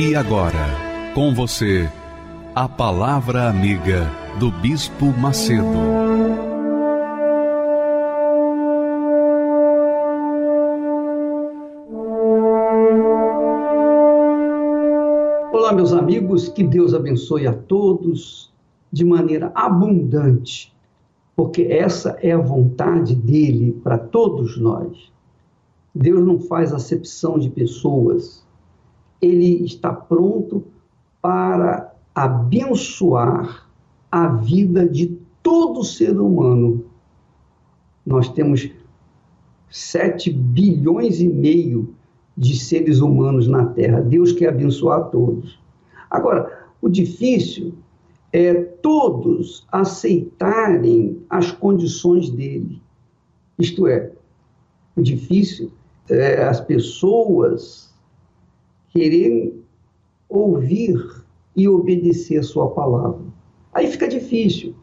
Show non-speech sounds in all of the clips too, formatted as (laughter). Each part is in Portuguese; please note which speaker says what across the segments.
Speaker 1: E agora, com você, a Palavra Amiga do Bispo Macedo.
Speaker 2: Olá, meus amigos, que Deus abençoe a todos de maneira abundante, porque essa é a vontade dele para todos nós. Deus não faz acepção de pessoas ele está pronto para abençoar a vida de todo ser humano. Nós temos 7 bilhões e meio de seres humanos na Terra. Deus quer abençoar todos. Agora, o difícil é todos aceitarem as condições dele. Isto é, o difícil é as pessoas querer ouvir e obedecer a sua palavra. Aí fica difícil,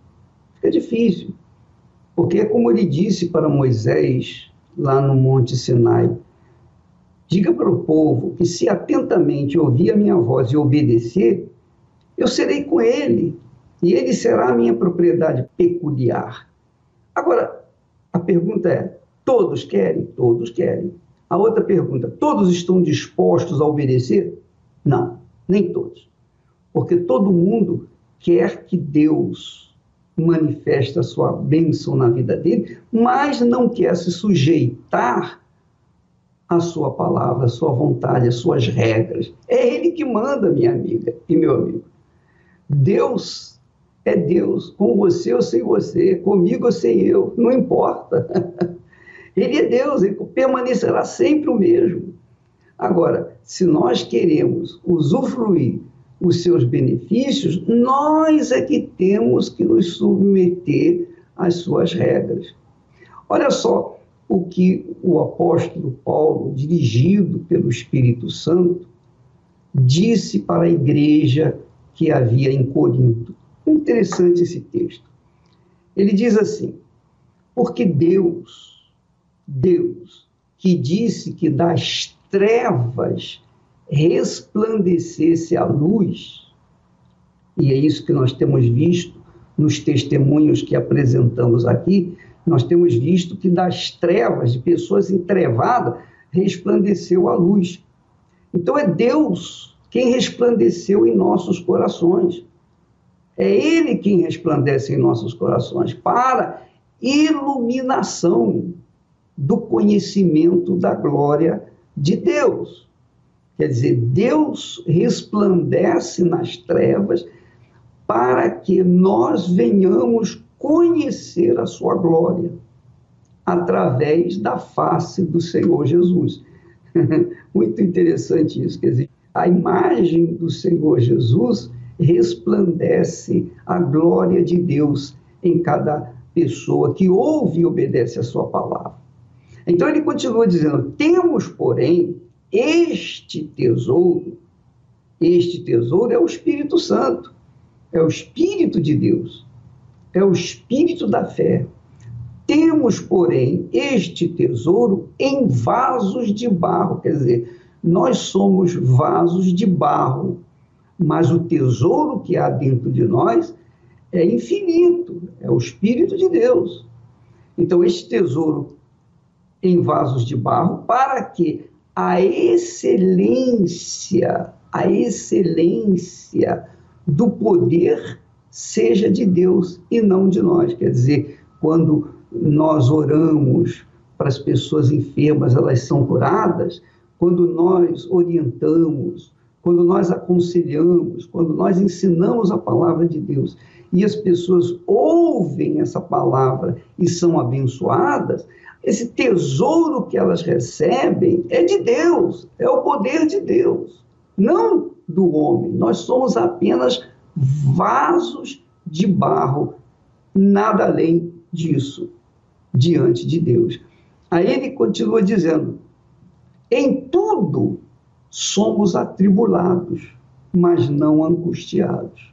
Speaker 2: fica difícil. Porque é como ele disse para Moisés lá no Monte Sinai: diga para o povo que se atentamente ouvir a minha voz e obedecer, eu serei com ele e ele será a minha propriedade peculiar. Agora, a pergunta é: todos querem? Todos querem. A outra pergunta: todos estão dispostos a obedecer? Não, nem todos. Porque todo mundo quer que Deus manifeste a sua bênção na vida dele, mas não quer se sujeitar à sua palavra, à sua vontade, às suas regras. É ele que manda, minha amiga e meu amigo. Deus é Deus. Com você eu sei você, comigo eu sei eu, não importa. (laughs) Ele é Deus, ele permanecerá sempre o mesmo. Agora, se nós queremos usufruir os seus benefícios, nós é que temos que nos submeter às suas regras. Olha só o que o apóstolo Paulo, dirigido pelo Espírito Santo, disse para a igreja que havia em Corinto. Interessante esse texto. Ele diz assim: Porque Deus Deus, que disse que das trevas resplandecesse a luz, e é isso que nós temos visto nos testemunhos que apresentamos aqui, nós temos visto que das trevas, de pessoas entrevadas, resplandeceu a luz. Então é Deus quem resplandeceu em nossos corações. É Ele quem resplandece em nossos corações para iluminação do conhecimento da glória de Deus. Quer dizer, Deus resplandece nas trevas para que nós venhamos conhecer a sua glória através da face do Senhor Jesus. (laughs) Muito interessante isso, quer dizer, a imagem do Senhor Jesus resplandece a glória de Deus em cada pessoa que ouve e obedece a sua palavra. Então ele continua dizendo: temos, porém, este tesouro, este tesouro é o Espírito Santo, é o Espírito de Deus, é o Espírito da fé. Temos, porém, este tesouro em vasos de barro, quer dizer, nós somos vasos de barro, mas o tesouro que há dentro de nós é infinito, é o Espírito de Deus. Então, este tesouro em vasos de barro, para que a excelência, a excelência do poder seja de Deus e não de nós. Quer dizer, quando nós oramos para as pessoas enfermas, elas são curadas, quando nós orientamos, quando nós aconselhamos, quando nós ensinamos a palavra de Deus e as pessoas ouvem essa palavra e são abençoadas, esse tesouro que elas recebem é de Deus, é o poder de Deus, não do homem. Nós somos apenas vasos de barro, nada além disso, diante de Deus. Aí ele continua dizendo: em tudo somos atribulados, mas não angustiados,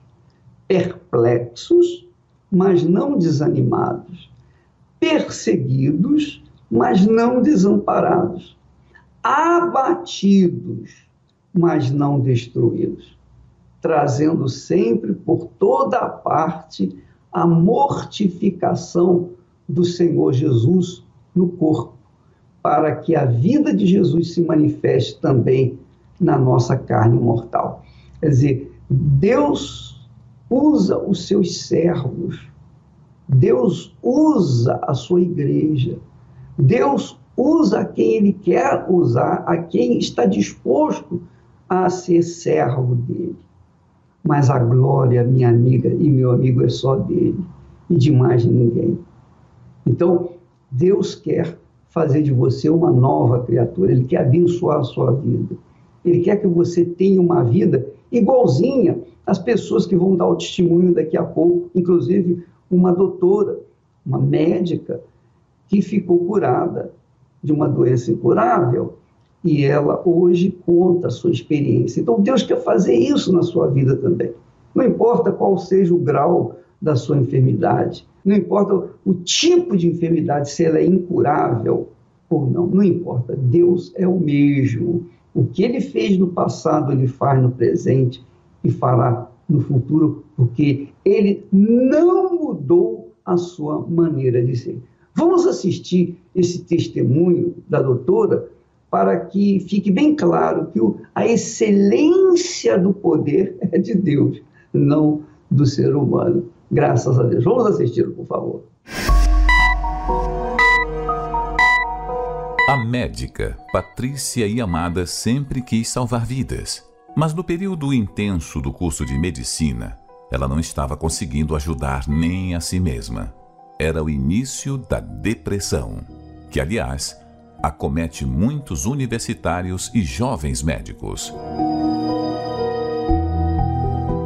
Speaker 2: perplexos, mas não desanimados, perseguidos, mas não desamparados, abatidos, mas não destruídos, trazendo sempre por toda a parte a mortificação do Senhor Jesus no corpo, para que a vida de Jesus se manifeste também na nossa carne mortal. Quer dizer, Deus usa os seus servos, Deus usa a sua igreja, Deus usa quem Ele quer usar, a quem está disposto a ser servo dele. Mas a glória, minha amiga e meu amigo, é só dele e de mais ninguém. Então, Deus quer fazer de você uma nova criatura, Ele quer abençoar a sua vida. Ele quer que você tenha uma vida igualzinha às pessoas que vão dar o testemunho daqui a pouco, inclusive uma doutora, uma médica, que ficou curada de uma doença incurável e ela hoje conta a sua experiência. Então Deus quer fazer isso na sua vida também. Não importa qual seja o grau da sua enfermidade, não importa o tipo de enfermidade, se ela é incurável ou não, não importa. Deus é o mesmo. O que ele fez no passado, ele faz no presente e fará no futuro, porque ele não mudou a sua maneira de ser. Vamos assistir esse testemunho da doutora para que fique bem claro que a excelência do poder (laughs) é de Deus, não do ser humano. Graças a Deus. Vamos assisti-lo, por favor.
Speaker 1: A médica Patrícia Iamada sempre quis salvar vidas, mas no período intenso do curso de medicina, ela não estava conseguindo ajudar nem a si mesma. Era o início da depressão, que, aliás, acomete muitos universitários e jovens médicos.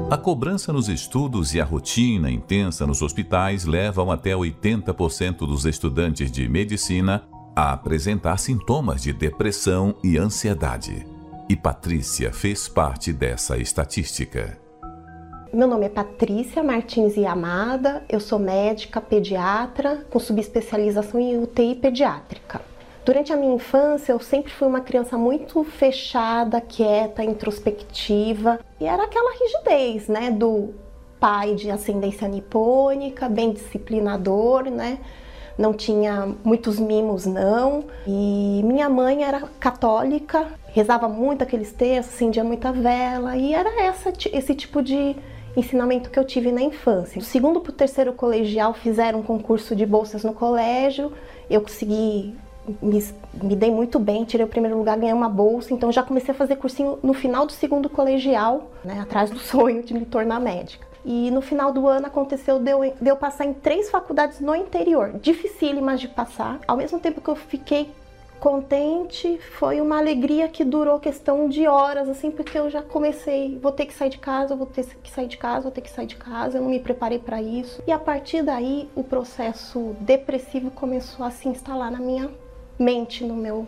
Speaker 1: A cobrança nos estudos e a rotina intensa nos hospitais levam até 80% dos estudantes de medicina a apresentar sintomas de depressão e ansiedade. E Patrícia fez parte dessa estatística.
Speaker 3: Meu nome é Patrícia Martins Yamada, eu sou médica pediatra com subespecialização em UTI pediátrica. Durante a minha infância, eu sempre fui uma criança muito fechada, quieta, introspectiva, e era aquela rigidez, né, do pai de ascendência nipônica, bem disciplinador, né? Não tinha muitos mimos, não. E minha mãe era católica, rezava muito aqueles textos, acendia muita vela, e era essa, esse tipo de ensinamento que eu tive na infância. Do segundo para o terceiro colegial fizeram um concurso de bolsas no colégio, eu consegui me, me dei muito bem, tirei o primeiro lugar, ganhei uma bolsa, então já comecei a fazer cursinho no final do segundo colegial, né, atrás do (laughs) sonho de me tornar médica. E no final do ano aconteceu de eu, de eu passar em três faculdades no interior, dificílimas de passar. Ao mesmo tempo que eu fiquei contente, foi uma alegria que durou questão de horas, assim, porque eu já comecei, vou ter que sair de casa, vou ter que sair de casa, vou ter que sair de casa, eu não me preparei para isso. E a partir daí, o processo depressivo começou a se instalar na minha mente no meu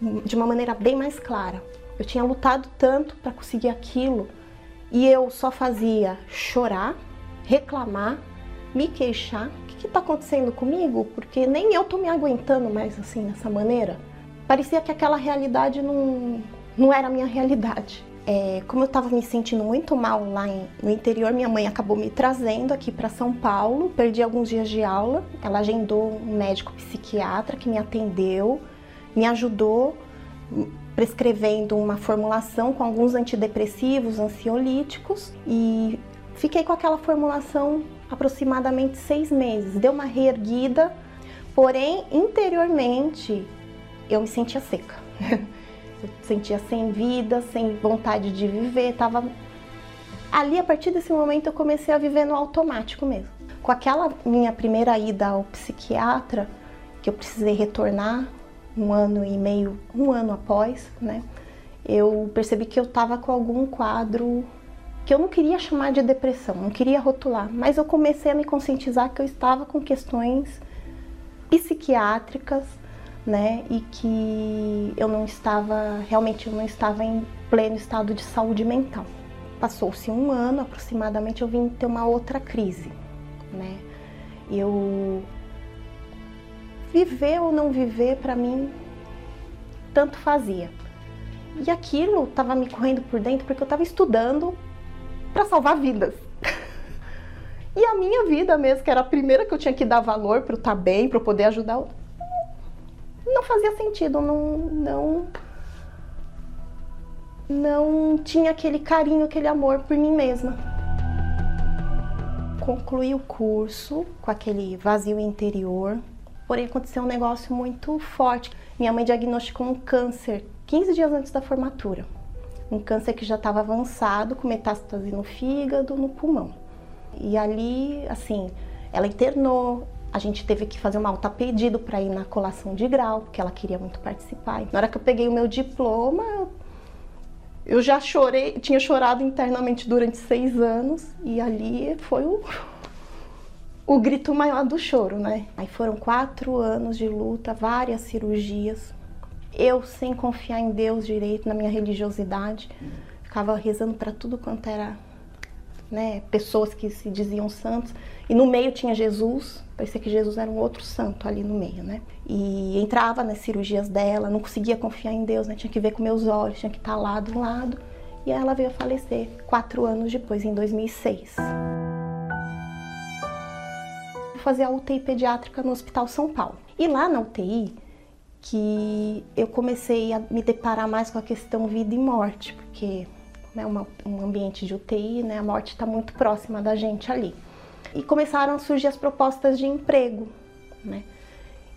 Speaker 3: de uma maneira bem mais clara. Eu tinha lutado tanto para conseguir aquilo e eu só fazia chorar, reclamar, me queixar. Que está acontecendo comigo? Porque nem eu tô me aguentando mais assim dessa maneira. Parecia que aquela realidade não, não era a minha realidade. É, como eu estava me sentindo muito mal lá em, no interior, minha mãe acabou me trazendo aqui para São Paulo. Perdi alguns dias de aula. Ela agendou um médico psiquiatra que me atendeu, me ajudou prescrevendo uma formulação com alguns antidepressivos, ansiolíticos e fiquei com aquela formulação aproximadamente seis meses. Deu uma reerguida, porém interiormente eu me sentia seca. (laughs) Eu sentia sem vida, sem vontade de viver, tava ali a partir desse momento eu comecei a viver no automático mesmo. Com aquela minha primeira ida ao psiquiatra, que eu precisei retornar um ano e meio, um ano após, né? Eu percebi que eu estava com algum quadro que eu não queria chamar de depressão, não queria rotular, mas eu comecei a me conscientizar que eu estava com questões psiquiátricas, né, e que eu não estava, realmente eu não estava em pleno estado de saúde mental. Passou-se um ano aproximadamente, eu vim ter uma outra crise, né, eu viver ou não viver para mim tanto fazia. E aquilo estava me correndo por dentro porque eu estava estudando para salvar vidas. E a minha vida mesmo, que era a primeira que eu tinha que dar valor para estar tá bem, para poder ajudar, não fazia sentido, não, não, não tinha aquele carinho, aquele amor por mim mesma. Concluí o curso com aquele vazio interior, porém aconteceu um negócio muito forte. Minha mãe diagnosticou um câncer 15 dias antes da formatura um câncer que já estava avançado, com metástase no fígado, no pulmão. E ali, assim, ela internou, a gente teve que fazer um alta pedido para ir na colação de grau, porque ela queria muito participar. Na hora que eu peguei o meu diploma, eu já chorei, tinha chorado internamente durante seis anos, e ali foi o, o grito maior do choro, né? Aí foram quatro anos de luta, várias cirurgias, eu, sem confiar em Deus direito, na minha religiosidade, ficava rezando para tudo quanto era né, pessoas que se diziam santos. E no meio tinha Jesus, parecia que Jesus era um outro santo ali no meio, né? E entrava nas cirurgias dela, não conseguia confiar em Deus, né? Tinha que ver com meus olhos, tinha que estar lá do lado. E ela veio a falecer quatro anos depois, em 2006. Vou fazer a UTI pediátrica no Hospital São Paulo. E lá na UTI, que eu comecei a me deparar mais com a questão vida e morte, porque é uma, um ambiente de UTI, né, a morte está muito próxima da gente ali. E começaram a surgir as propostas de emprego, né?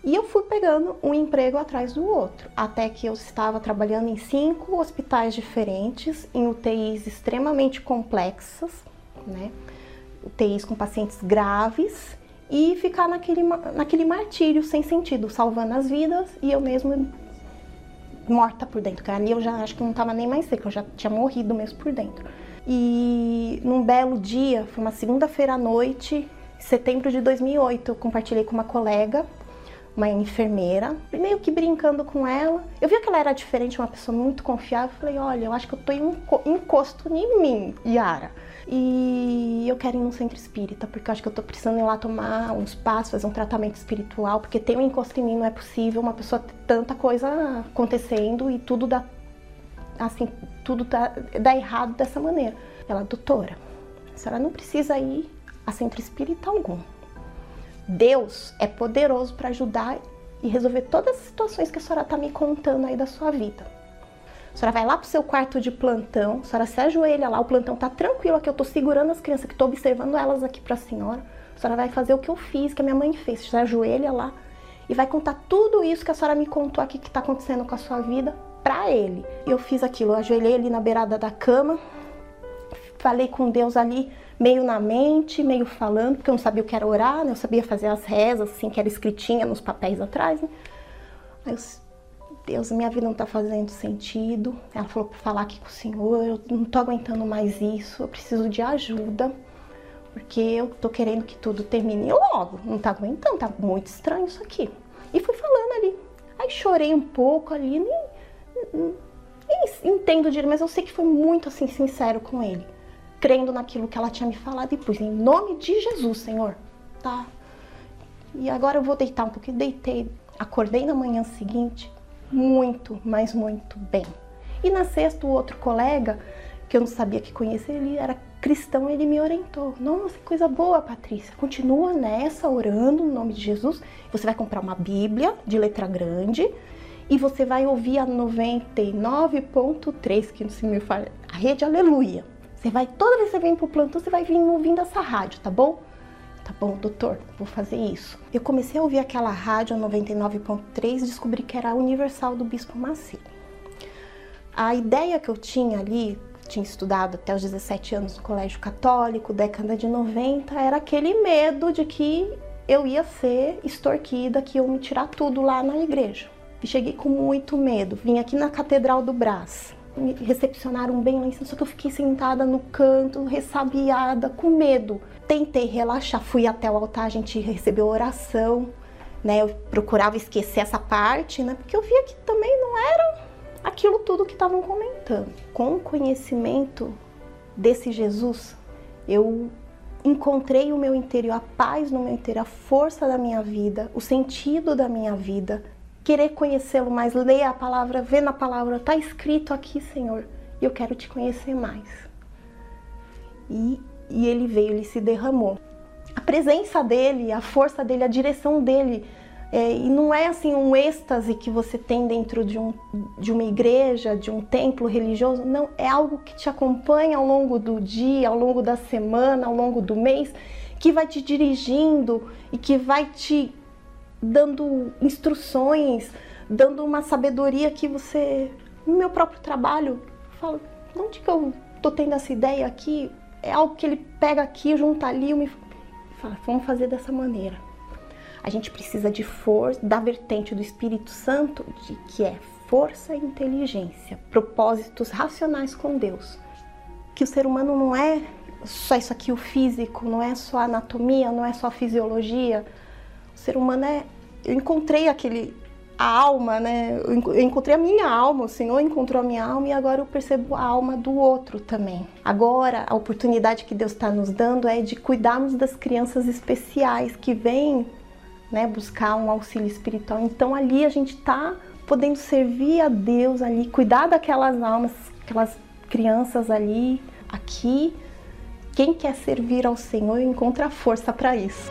Speaker 3: E eu fui pegando um emprego atrás do outro, até que eu estava trabalhando em cinco hospitais diferentes, em UTIs extremamente complexas, né? UTIs com pacientes graves e ficar naquele, naquele martírio sem sentido, salvando as vidas e eu mesmo morta por dentro. Porque ali eu já acho que não estava nem mais seca, eu já tinha morrido mesmo por dentro. E num belo dia, foi uma segunda-feira à noite, setembro de 2008, eu compartilhei com uma colega, uma enfermeira, meio que brincando com ela. Eu vi que ela era diferente, uma pessoa muito confiável. Falei: Olha, eu acho que eu tô encosto em mim, Yara. E eu quero ir num centro espírita, porque eu acho que eu tô precisando ir lá tomar uns passos, fazer um tratamento espiritual, porque tem um encosto em mim, não é possível uma pessoa ter tanta coisa acontecendo e tudo dá assim, tudo dá, dá errado dessa maneira. Ela, doutora, a senhora não precisa ir a centro espírita algum. Deus é poderoso para ajudar e resolver todas as situações que a senhora está me contando aí da sua vida. Senhora vai lá pro seu quarto de plantão, a senhora se ajoelha lá, o plantão tá tranquilo aqui, eu tô segurando as crianças, que tô observando elas aqui pra senhora. A senhora vai fazer o que eu fiz, que a minha mãe fez. Senhora ajoelha lá e vai contar tudo isso que a senhora me contou aqui que tá acontecendo com a sua vida para ele. Eu fiz aquilo, eu ajoelhei ali na beirada da cama, falei com Deus ali, meio na mente, meio falando, porque eu não sabia o que era orar, né? Eu sabia fazer as rezas, assim, que era escritinha nos papéis atrás, né? Aí eu Deus, minha vida não está fazendo sentido. Ela falou para falar aqui com o Senhor, eu não estou aguentando mais isso, eu preciso de ajuda, porque eu estou querendo que tudo termine logo. Não está aguentando, tá muito estranho isso aqui. E fui falando ali. Aí chorei um pouco ali, nem, nem entendo direito, mas eu sei que foi muito assim sincero com ele, crendo naquilo que ela tinha me falado e pus em nome de Jesus, Senhor, tá? E agora eu vou deitar um pouquinho, deitei, acordei na manhã seguinte, muito, mas muito bem. E na sexta, o outro colega, que eu não sabia que conhecia, ele era cristão, ele me orientou. Nossa, coisa boa, Patrícia. Continua nessa, orando no nome de Jesus. Você vai comprar uma Bíblia de letra grande e você vai ouvir a 99.3, que se me fala, a rede Aleluia. Você vai, toda vez que você vem pro plantão, você vai vir ouvindo essa rádio, tá bom? Tá bom, doutor, vou fazer isso. Eu comecei a ouvir aquela rádio 99.3 e descobri que era a Universal do Bispo Macedo. A ideia que eu tinha ali, tinha estudado até os 17 anos no colégio católico, década de 90, era aquele medo de que eu ia ser extorquida, que iam me tirar tudo lá na igreja. Cheguei com muito medo. Vim aqui na Catedral do Brás. Me recepcionaram bem lá em cima, só que eu fiquei sentada no canto, ressabiada, com medo. Tentei relaxar, fui até o altar, a gente recebeu oração, né? Eu procurava esquecer essa parte, né? Porque eu via que também não era aquilo tudo que estavam comentando. Com o conhecimento desse Jesus, eu encontrei o meu interior, a paz no meu interior, a força da minha vida, o sentido da minha vida, querer conhecê-lo mais, ler a palavra, ver na palavra, está escrito aqui, Senhor, e eu quero te conhecer mais. E, e ele veio, ele se derramou. A presença dele, a força dele, a direção dele, é, e não é assim um êxtase que você tem dentro de, um, de uma igreja, de um templo religioso, não, é algo que te acompanha ao longo do dia, ao longo da semana, ao longo do mês, que vai te dirigindo e que vai te dando instruções, dando uma sabedoria que você, no meu próprio trabalho, fala, onde que eu tô tendo essa ideia aqui? É algo que ele pega aqui, junta ali me fala, vamos fazer dessa maneira a gente precisa de força, da vertente do Espírito Santo, de que é força e inteligência, propósitos racionais com Deus. Que o ser humano não é só isso aqui, o físico, não é só a anatomia, não é só a fisiologia. O ser humano é. Eu encontrei aquele. A alma, né? Eu encontrei a minha alma, o Senhor encontrou a minha alma e agora eu percebo a alma do outro também. Agora, a oportunidade que Deus está nos dando é de cuidarmos das crianças especiais que vêm né, buscar um auxílio espiritual. Então ali a gente está podendo servir a Deus ali, cuidar daquelas almas, aquelas crianças ali, aqui. Quem quer servir ao Senhor encontra força para isso.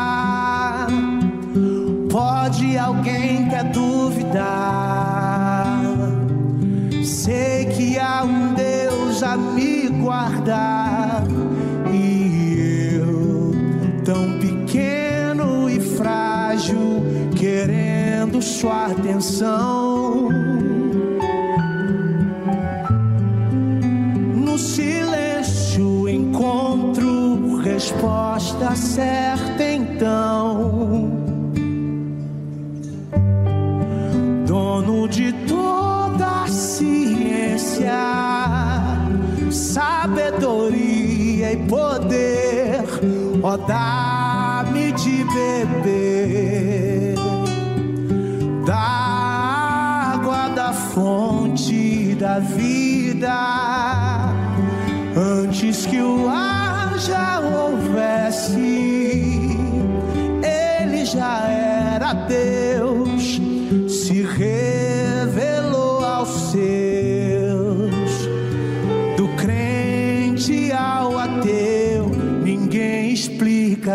Speaker 4: Pode alguém quer duvidar? Sei que há um Deus a me guardar e eu tão querendo sua atenção. No silêncio encontro resposta certa ó, dá-me de beber da água da fonte da vida, antes que o ar já houvesse, ele já era Deus,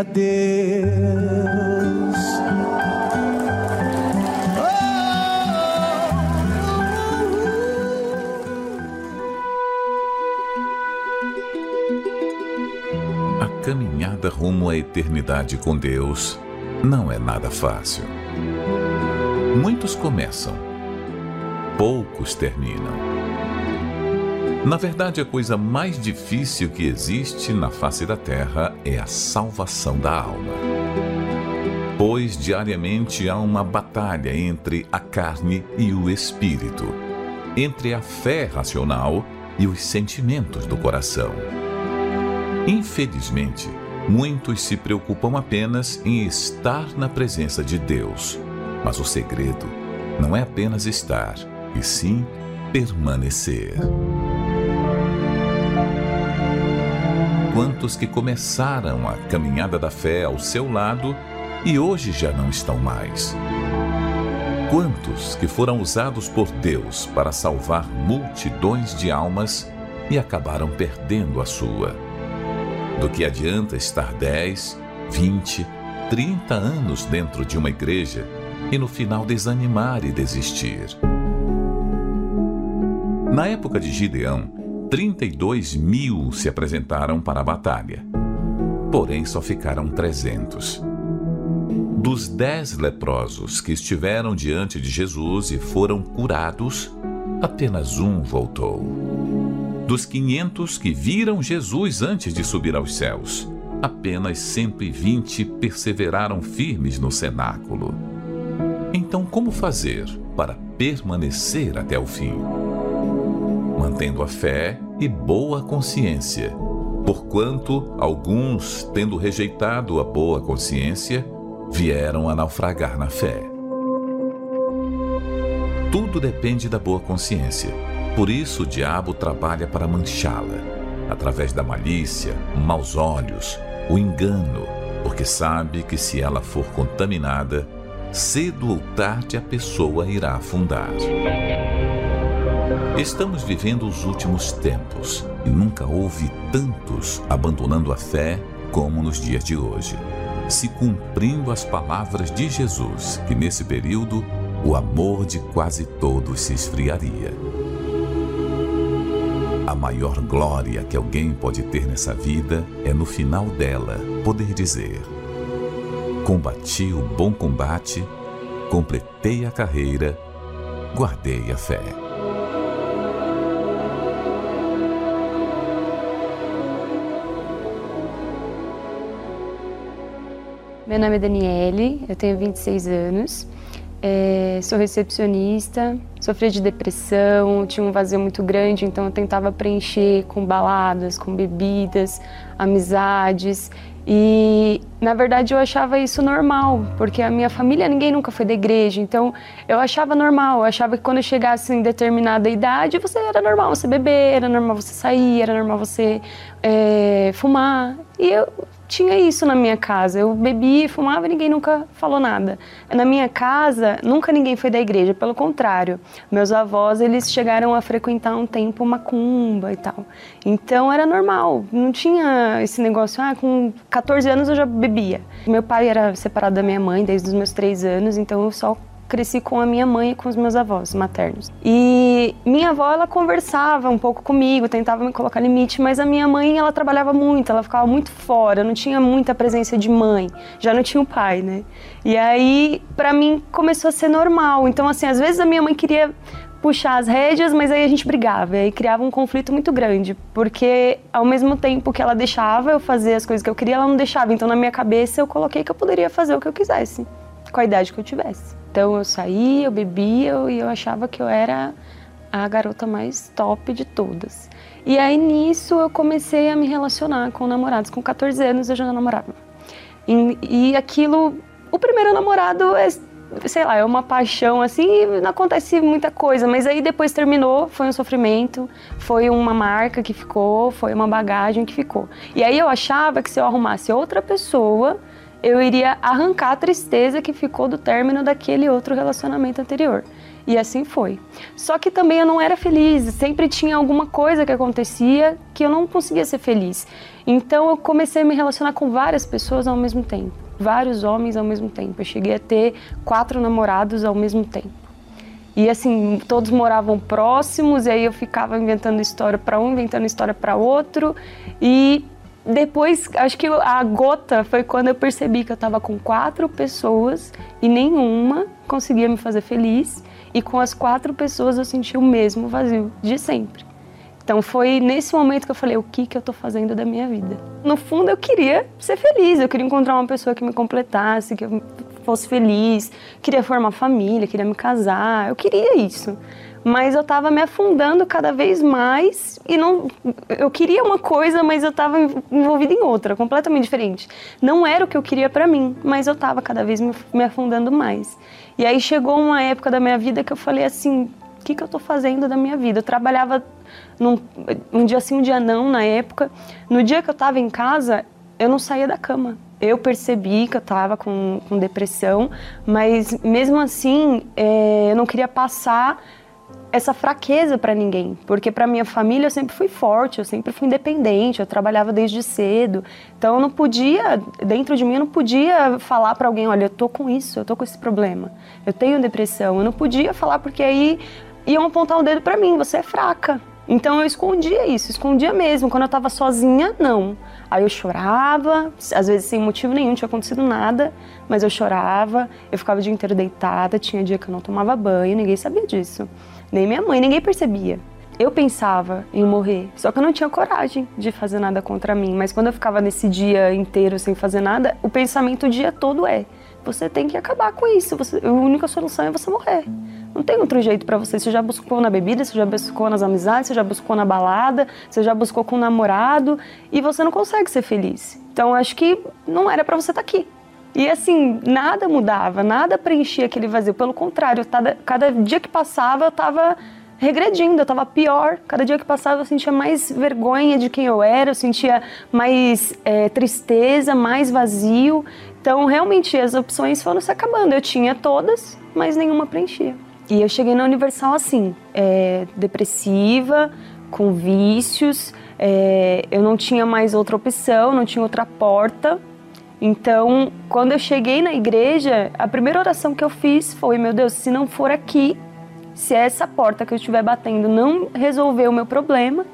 Speaker 4: Deus.
Speaker 5: caminhada rumo à eternidade com Deus não é nada fácil. Muitos começam, poucos terminam. Na verdade, a coisa mais difícil que existe na face da terra é a salvação da alma. Pois diariamente há uma batalha entre a carne e o espírito, entre a fé racional e os sentimentos do coração. Infelizmente, muitos se preocupam apenas em estar na presença de Deus. Mas o segredo não é apenas estar, e sim permanecer. Quantos que começaram a caminhada da fé ao seu lado e hoje já não estão mais? Quantos que foram usados por Deus para salvar multidões de almas e acabaram perdendo a sua? Do que adianta estar 10, 20, 30 anos dentro de uma igreja e no final desanimar e desistir? Na época de Gideão, 32 mil se apresentaram para a batalha, porém só ficaram 300. Dos dez leprosos que estiveram diante de Jesus e foram curados, apenas um voltou. Dos quinhentos que viram Jesus antes de subir aos céus, apenas 120 perseveraram firmes no cenáculo. Então, como fazer para permanecer até o fim? Mantendo a fé e boa consciência, porquanto alguns, tendo rejeitado a boa consciência, vieram a naufragar na fé. Tudo depende da boa consciência. Por isso o diabo trabalha para manchá-la, através da malícia, maus olhos, o engano, porque sabe que se ela for contaminada, cedo ou tarde a pessoa irá afundar. Estamos vivendo os últimos tempos e nunca houve tantos abandonando a fé como nos dias de hoje se cumprindo as palavras de Jesus, que nesse período o amor de quase todos se esfriaria. A maior glória que alguém pode ter nessa vida é no final dela poder dizer: Combati o bom combate, completei a carreira, guardei a fé.
Speaker 6: Meu nome é Daniele, eu tenho 26 anos, é, sou recepcionista, sofri de depressão, tinha um vazio muito grande, então eu tentava preencher com baladas, com bebidas, amizades. E na verdade eu achava isso normal, porque a minha família ninguém nunca foi da igreja, então eu achava normal, eu achava que quando eu chegasse em determinada idade, você era normal você beber, era normal você sair, era normal você é, fumar. E eu tinha isso na minha casa. Eu bebia fumava e ninguém nunca falou nada. Na minha casa, nunca ninguém foi da igreja, pelo contrário. Meus avós, eles chegaram a frequentar um tempo macumba e tal. Então era normal, não tinha esse negócio, ah, com 14 anos eu já bebia. Meu pai era separado da minha mãe desde os meus 3 anos, então eu só cresci com a minha mãe e com os meus avós maternos. E minha avó, ela conversava um pouco comigo, tentava me colocar limite, mas a minha mãe, ela trabalhava muito, ela ficava muito fora, não tinha muita presença de mãe, já não tinha o pai, né? E aí, para mim, começou a ser normal. Então, assim, às vezes a minha mãe queria puxar as rédeas, mas aí a gente brigava, e criava um conflito muito grande, porque ao mesmo tempo que ela deixava eu fazer as coisas que eu queria, ela não deixava. Então, na minha cabeça, eu coloquei que eu poderia fazer o que eu quisesse, com a idade que eu tivesse. Então eu saía, eu bebia e eu achava que eu era a garota mais top de todas. E aí nisso eu comecei a me relacionar com namorados. Com 14 anos eu já namorava. E, e aquilo, o primeiro namorado é, sei lá, é uma paixão assim, não acontece muita coisa, mas aí depois terminou, foi um sofrimento, foi uma marca que ficou, foi uma bagagem que ficou. E aí eu achava que se eu arrumasse outra pessoa, eu iria arrancar a tristeza que ficou do término daquele outro relacionamento anterior. E assim foi. Só que também eu não era feliz, sempre tinha alguma coisa que acontecia que eu não conseguia ser feliz. Então eu comecei a me relacionar com várias pessoas ao mesmo tempo, vários homens ao mesmo tempo. Eu cheguei a ter quatro namorados ao mesmo tempo. E assim, todos moravam próximos, e aí eu ficava inventando história para um, inventando história para outro, e depois, acho que a gota foi quando eu percebi que eu estava com quatro pessoas e nenhuma conseguia me fazer feliz. E com as quatro pessoas eu senti o mesmo vazio de sempre. Então foi nesse momento que eu falei: o que, que eu estou fazendo da minha vida? No fundo, eu queria ser feliz, eu queria encontrar uma pessoa que me completasse, que eu fosse feliz, queria formar família, queria me casar, eu queria isso mas eu estava me afundando cada vez mais e não eu queria uma coisa, mas eu estava envolvida em outra, completamente diferente. Não era o que eu queria para mim, mas eu estava cada vez me, afundando mais. E aí chegou uma época da minha vida que eu falei assim, o que, que eu estou fazendo da minha vida? Eu trabalhava num, um dia sim, um dia não na época. No dia que eu estava em casa, eu não saía da cama. Eu percebi que eu estava com, com, depressão, mas mesmo assim é, eu não queria passar essa fraqueza para ninguém, porque para minha família eu sempre fui forte, eu sempre fui independente, eu trabalhava desde cedo, então eu não podia, dentro de mim eu não podia falar para alguém, olha, eu tô com isso, eu tô com esse problema, eu tenho depressão, eu não podia falar porque aí iam apontar o um dedo para mim, você é fraca. Então eu escondia isso, escondia mesmo. Quando eu estava sozinha, não. Aí eu chorava, às vezes sem motivo nenhum, não tinha acontecido nada, mas eu chorava, eu ficava o dia inteiro deitada, tinha dia que eu não tomava banho, ninguém sabia disso. Nem minha mãe, ninguém percebia. Eu pensava em morrer, só que eu não tinha coragem de fazer nada contra mim. Mas quando eu ficava nesse dia inteiro sem fazer nada, o pensamento o dia todo é: você tem que acabar com isso, você, a única solução é você morrer. Não tem outro jeito para você. Você já buscou na bebida, você já buscou nas amizades, você já buscou na balada, você já buscou com o namorado e você não consegue ser feliz. Então acho que não era para você estar tá aqui. E assim, nada mudava, nada preenchia aquele vazio. Pelo contrário, cada, cada dia que passava eu estava regredindo, eu estava pior. Cada dia que passava eu sentia mais vergonha de quem eu era, eu sentia mais é, tristeza, mais vazio. Então, realmente, as opções foram se acabando. Eu tinha todas, mas nenhuma preenchia. E eu cheguei na Universal assim, é, depressiva, com vícios, é, eu não tinha mais outra opção, não tinha outra porta. Então, quando eu cheguei na igreja, a primeira oração que eu fiz foi: Meu Deus, se não for aqui, se essa porta que eu estiver batendo não resolver o meu problema,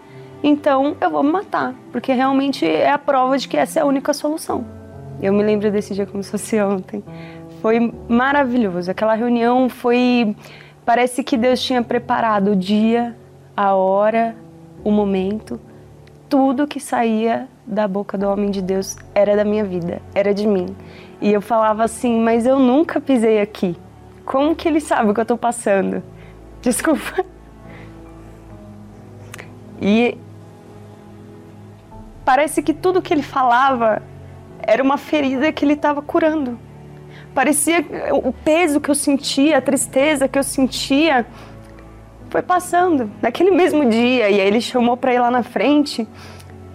Speaker 6: então eu vou me matar, porque realmente é a prova de que essa é a única solução. Eu me lembro desse dia como se fosse ontem. Foi maravilhoso. Aquela reunião foi Parece que Deus tinha preparado o dia, a hora, o momento. Tudo que saía da boca do homem de Deus era da minha vida, era de mim. E eu falava assim, mas eu nunca pisei aqui. Como que ele sabe o que eu estou passando? Desculpa. E parece que tudo que ele falava era uma ferida que ele estava curando. Parecia o peso que eu sentia, a tristeza que eu sentia, foi passando naquele mesmo dia. E aí ele chamou para ir lá na frente.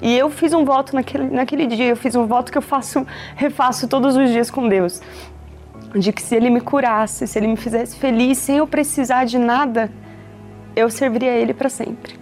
Speaker 6: E eu fiz um voto naquele, naquele dia. Eu fiz um voto que eu faço, refaço todos os dias com Deus. De que se Ele me curasse, se Ele me fizesse feliz, sem eu precisar de nada, eu serviria a Ele para sempre.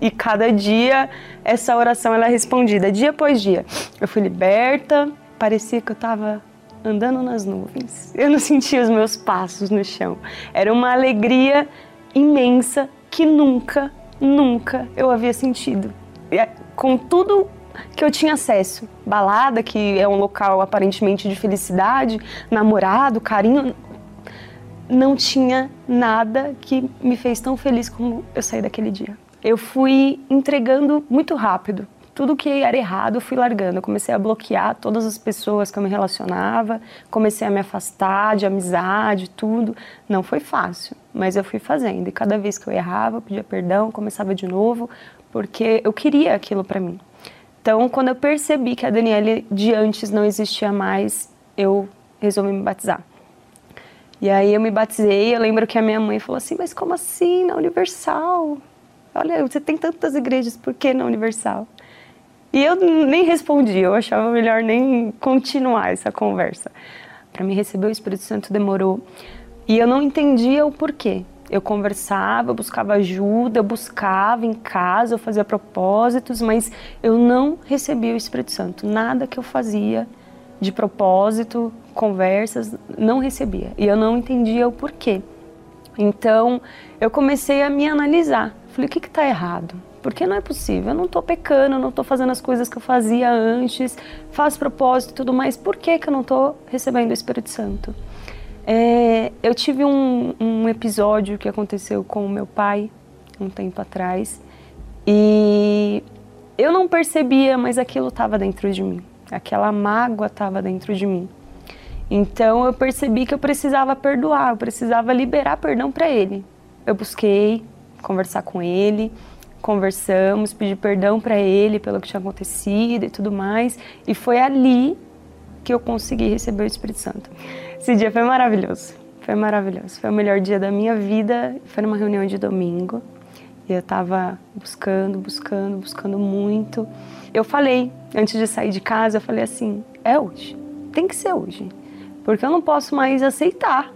Speaker 6: E cada dia essa oração ela é respondida, dia após dia. Eu fui liberta, parecia que eu estava andando nas nuvens. Eu não sentia os meus passos no chão. Era uma alegria imensa que nunca, nunca eu havia sentido. É, com tudo que eu tinha acesso, balada, que é um local aparentemente de felicidade, namorado, carinho, não tinha nada que me fez tão feliz como eu saí daquele dia. Eu fui entregando muito rápido tudo que era errado eu fui largando. Eu comecei a bloquear todas as pessoas que eu me relacionava, comecei a me afastar de amizade, tudo. Não foi fácil, mas eu fui fazendo. E cada vez que eu errava, eu pedia perdão, começava de novo, porque eu queria aquilo para mim. Então, quando eu percebi que a Daniela de antes não existia mais, eu resolvi me batizar. E aí eu me batizei, eu lembro que a minha mãe falou assim, mas como assim, na Universal? Olha, você tem tantas igrejas, por que na Universal? E eu nem respondi, eu achava melhor nem continuar essa conversa. Para me receber o Espírito Santo demorou e eu não entendia o porquê. Eu conversava, buscava ajuda, buscava em casa, eu fazia propósitos, mas eu não recebia o Espírito Santo. Nada que eu fazia de propósito, conversas, não recebia. E eu não entendia o porquê. Então, eu comecei a me analisar. Falei, o que está errado? Porque não é possível, eu não estou pecando, eu não estou fazendo as coisas que eu fazia antes, faço propósito e tudo mais, por que, que eu não estou recebendo o Espírito Santo? É, eu tive um, um episódio que aconteceu com o meu pai um tempo atrás e eu não percebia, mas aquilo estava dentro de mim, aquela mágoa estava dentro de mim. Então eu percebi que eu precisava perdoar, eu precisava liberar perdão para ele. Eu busquei conversar com ele, conversamos, pedi perdão para ele pelo que tinha acontecido e tudo mais, e foi ali que eu consegui receber o Espírito Santo. Esse dia foi maravilhoso, foi maravilhoso. Foi o melhor dia da minha vida. Foi numa reunião de domingo e eu estava buscando, buscando, buscando muito. Eu falei, antes de sair de casa, eu falei assim: é hoje. tem que ser hoje, porque eu não posso mais aceitar.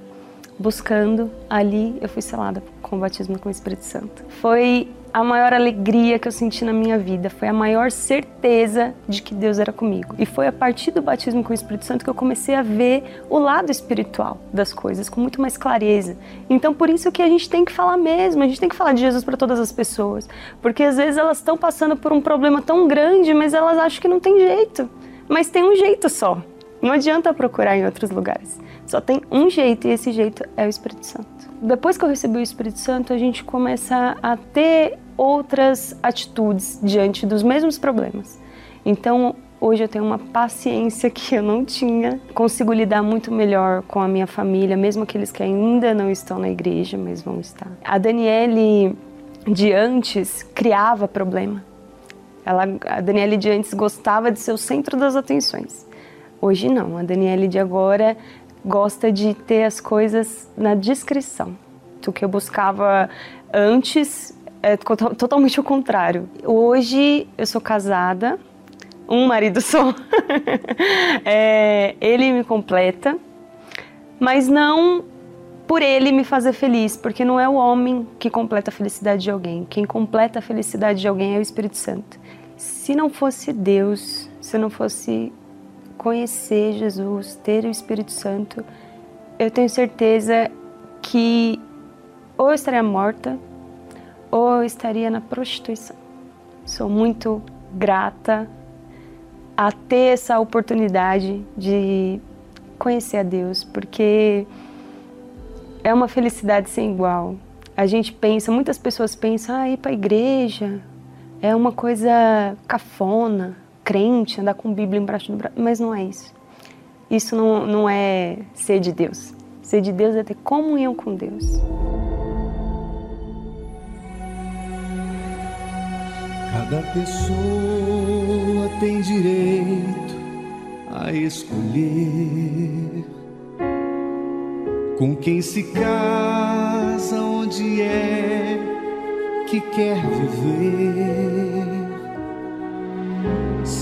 Speaker 6: Buscando ali, eu fui selada com o batismo com o Espírito Santo. Foi a maior alegria que eu senti na minha vida, foi a maior certeza de que Deus era comigo. E foi a partir do batismo com o Espírito Santo que eu comecei a ver o lado espiritual das coisas com muito mais clareza. Então, por isso que a gente tem que falar mesmo, a gente tem que falar de Jesus para todas as pessoas, porque às vezes elas estão passando por um problema tão grande, mas elas acham que não tem jeito. Mas tem um jeito só. Não adianta procurar em outros lugares. Só tem um jeito e esse jeito é o Espírito Santo. Depois que eu recebi o Espírito Santo, a gente começa a ter outras atitudes diante dos mesmos problemas. Então, hoje eu tenho uma paciência que eu não tinha, consigo lidar muito melhor com a minha família, mesmo aqueles que ainda não estão na igreja, mas vão estar. A Daniele de antes criava problema. Ela, a Daniele de antes gostava de ser o centro das atenções. Hoje não, a Daniele de agora gosta de ter as coisas na descrição. O que eu buscava antes é totalmente o contrário. Hoje eu sou casada, um marido só. (laughs) é, ele me completa, mas não por ele me fazer feliz, porque não é o homem que completa a felicidade de alguém. Quem completa a felicidade de alguém é o Espírito Santo. Se não fosse Deus, se não fosse conhecer Jesus, ter o Espírito Santo, eu tenho certeza que ou eu estaria morta ou eu estaria na prostituição. Sou muito grata a ter essa oportunidade de conhecer a Deus, porque é uma felicidade sem igual. A gente pensa, muitas pessoas pensam, ah, ir para a igreja é uma coisa cafona, crente, andar com Bíblia embaixo do braço, mas não é isso. Isso não, não é ser de Deus. Ser de Deus é ter comunhão com Deus.
Speaker 7: Cada pessoa tem direito a escolher com quem se casa, onde é que quer viver.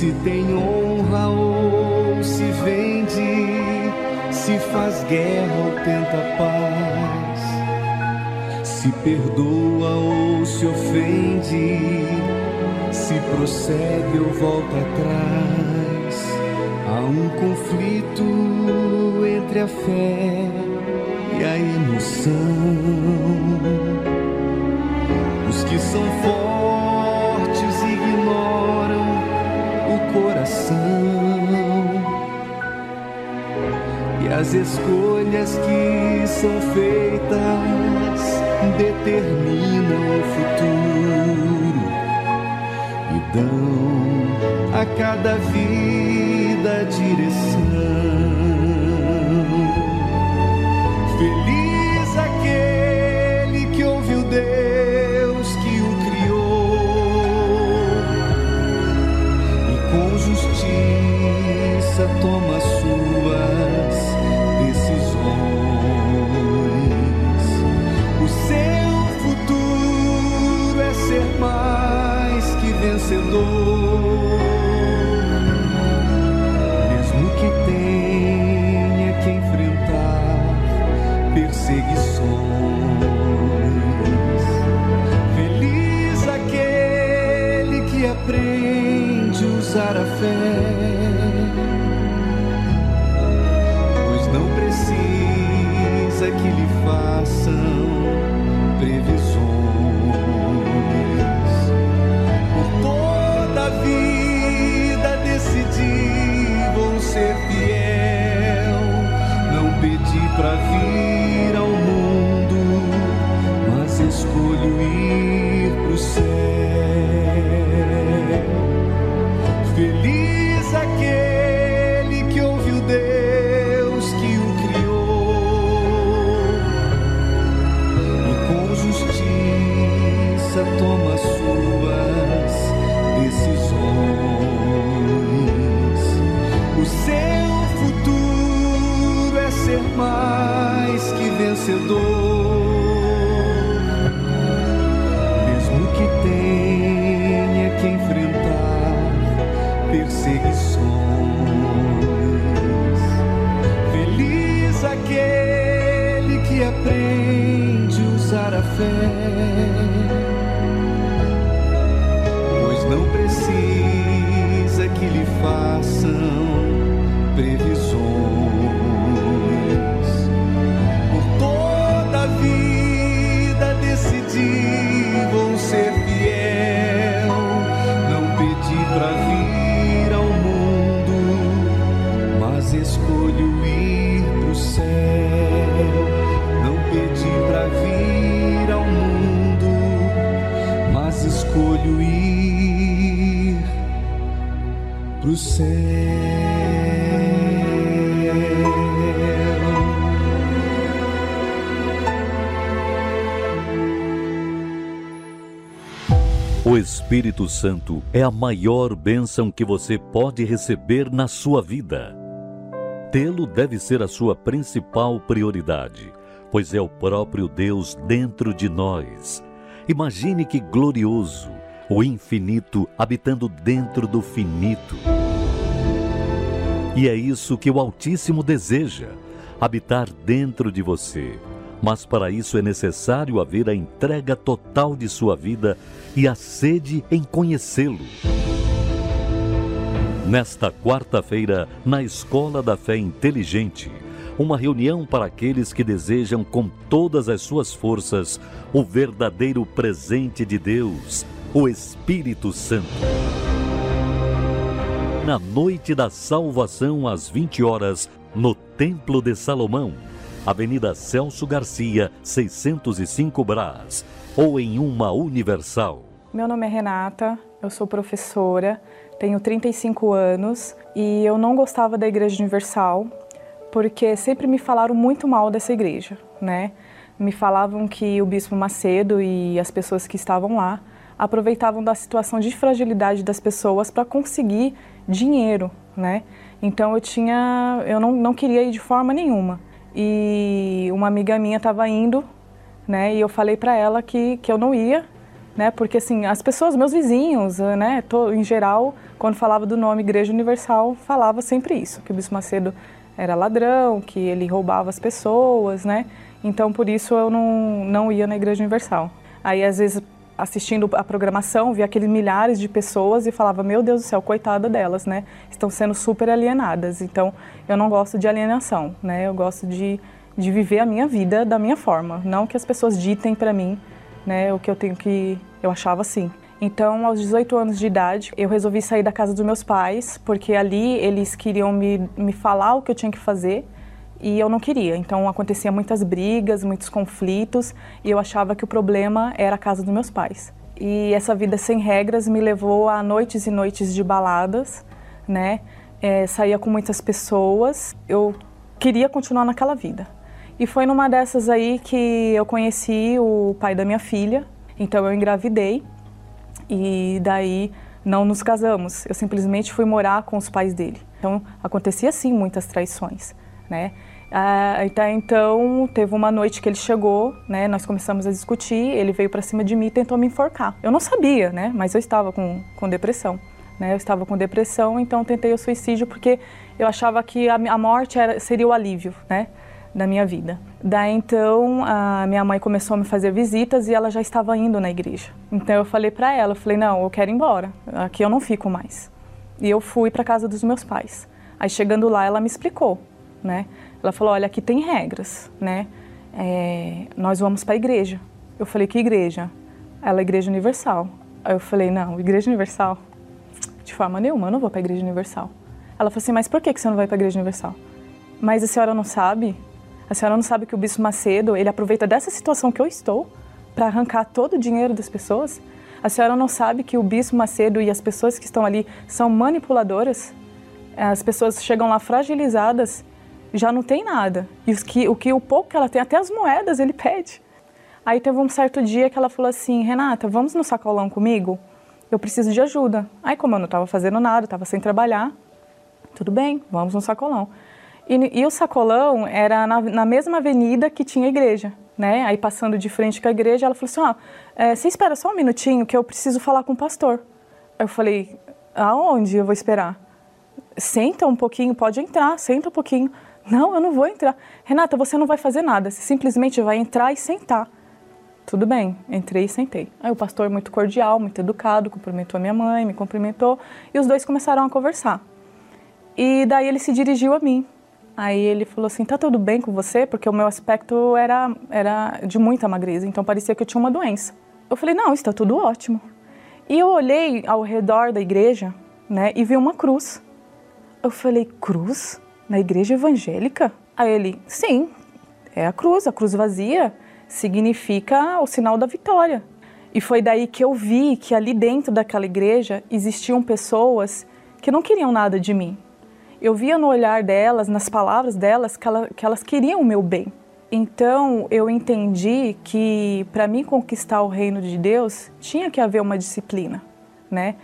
Speaker 7: Se tem honra ou se vende, se faz guerra ou tenta paz, se perdoa ou se ofende se prossegue ou volta atrás. Há um conflito entre a fé e a emoção. Os que são fortes coração. E as escolhas que são feitas determinam o futuro dão a cada vida direção. Toma suas decisões. O seu futuro é ser mais vencedor, pro céu. O
Speaker 8: Espírito Santo é a maior bênção que você pode receber na sua vida. Tê-lo deve ser a sua principal prioridade, pois é o próprio Deus dentro de nós. Imagine que glorioso, o infinito habitando dentro do finito. E é isso que o Altíssimo deseja: habitar dentro de você. Mas para isso é necessário haver a entrega total de sua vida e a sede em conhecê-lo. Nesta quarta-feira, na Escola da Fé Inteligente, uma reunião para aqueles que desejam com todas as suas forças o verdadeiro presente de Deus, o Espírito Santo. Na noite da salvação às 20 horas, no Templo de Salomão, Avenida Celso Garcia, 605 Brás, ou em uma Universal.
Speaker 9: Meu nome é Renata, eu sou professora, tenho 35 anos e eu não gostava da Igreja Universal porque sempre me falaram muito mal dessa igreja, né? Me falavam que o Bispo Macedo e as pessoas que estavam lá aproveitavam da situação de fragilidade das pessoas para conseguir dinheiro, né? Então eu tinha, eu não, não queria ir de forma nenhuma. E uma amiga minha estava indo, né? E eu falei para ela que, que eu não ia, né? Porque assim, as pessoas, meus vizinhos, né? Tô, em geral, quando falava do nome Igreja Universal, falava sempre isso, que o Bispo Macedo era ladrão, que ele roubava as pessoas, né? Então por isso eu não, não ia na Igreja Universal. Aí às vezes assistindo a programação, via aqueles milhares de pessoas e falava, meu Deus do céu, coitada delas, né? Estão sendo super alienadas. Então, eu não gosto de alienação, né? Eu gosto de, de viver a minha vida da minha forma, não que as pessoas ditem para mim, né? O que eu tenho que... Eu achava assim. Então, aos 18 anos de idade, eu resolvi sair da casa dos meus pais, porque ali eles queriam me, me falar o que eu tinha que fazer e eu não queria. Então acontecia muitas brigas, muitos conflitos e eu achava que o problema era a casa dos meus pais. E essa vida sem regras me levou a noites e noites de baladas, né? É, saía com muitas pessoas. Eu queria continuar naquela vida. E foi numa dessas aí que eu conheci o pai da minha filha. Então eu engravidei e daí não nos casamos. Eu simplesmente fui morar com os pais dele. Então acontecia sim muitas traições, né? Ah, até então, teve uma noite que ele chegou, né? Nós começamos a discutir, ele veio para cima de mim e tentou me enforcar. Eu não sabia, né? Mas eu estava com, com depressão, né? Eu estava com depressão, então tentei o suicídio porque eu achava que a, a morte era, seria o alívio, né? Da minha vida. Daí então, a minha mãe começou a me fazer visitas e ela já estava indo na igreja. Então eu falei para ela, eu falei, não, eu quero ir embora, aqui eu não fico mais. E eu fui para casa dos meus pais. Aí chegando lá, ela me explicou, né? Ela falou, olha, aqui tem regras, né? É, nós vamos para a igreja. Eu falei, que igreja? Ela, Igreja Universal. Aí eu falei, não, Igreja Universal? De forma nenhuma, eu não vou para a Igreja Universal. Ela falou assim, mas por que você não vai para a Igreja Universal? Mas a senhora não sabe? A senhora não sabe que o Bispo Macedo, ele aproveita dessa situação que eu estou para arrancar todo o dinheiro das pessoas? A senhora não sabe que o Bispo Macedo e as pessoas que estão ali são manipuladoras? As pessoas chegam lá fragilizadas já não tem nada. E o que, o que o pouco que ela tem, até as moedas ele pede. Aí teve um certo dia que ela falou assim, Renata, vamos no sacolão comigo? Eu preciso de ajuda. Aí como eu não estava fazendo nada, estava sem trabalhar, tudo bem, vamos no sacolão. E, e o sacolão era na, na, mesma avenida que tinha a igreja, né? Aí passando de frente com a igreja, ela falou assim, ó, oh, é, você espera só um minutinho que eu preciso falar com o pastor. Eu falei, aonde eu vou esperar? Senta um pouquinho, pode entrar, senta um pouquinho. Não, eu não vou entrar. Renata, você não vai fazer nada, você simplesmente vai entrar e sentar. Tudo bem, entrei e sentei. Aí o pastor, muito cordial, muito educado, cumprimentou a minha mãe, me cumprimentou e os dois começaram a conversar. E daí ele se dirigiu a mim. Aí ele falou assim: tá tudo bem com você? Porque o meu aspecto era, era de muita magreza, então parecia que eu tinha uma doença. Eu falei: não, está tudo ótimo. E eu olhei ao redor da igreja né, e vi uma cruz. Eu falei: cruz? Na igreja evangélica? Aí ele: sim, é a cruz, a cruz vazia significa o sinal da vitória. E foi daí que eu vi que ali dentro daquela igreja existiam pessoas que não queriam nada de mim. Eu via no olhar delas, nas palavras delas, que, ela, que elas queriam o meu bem. Então eu entendi que para mim conquistar o reino de Deus tinha que haver uma disciplina, né?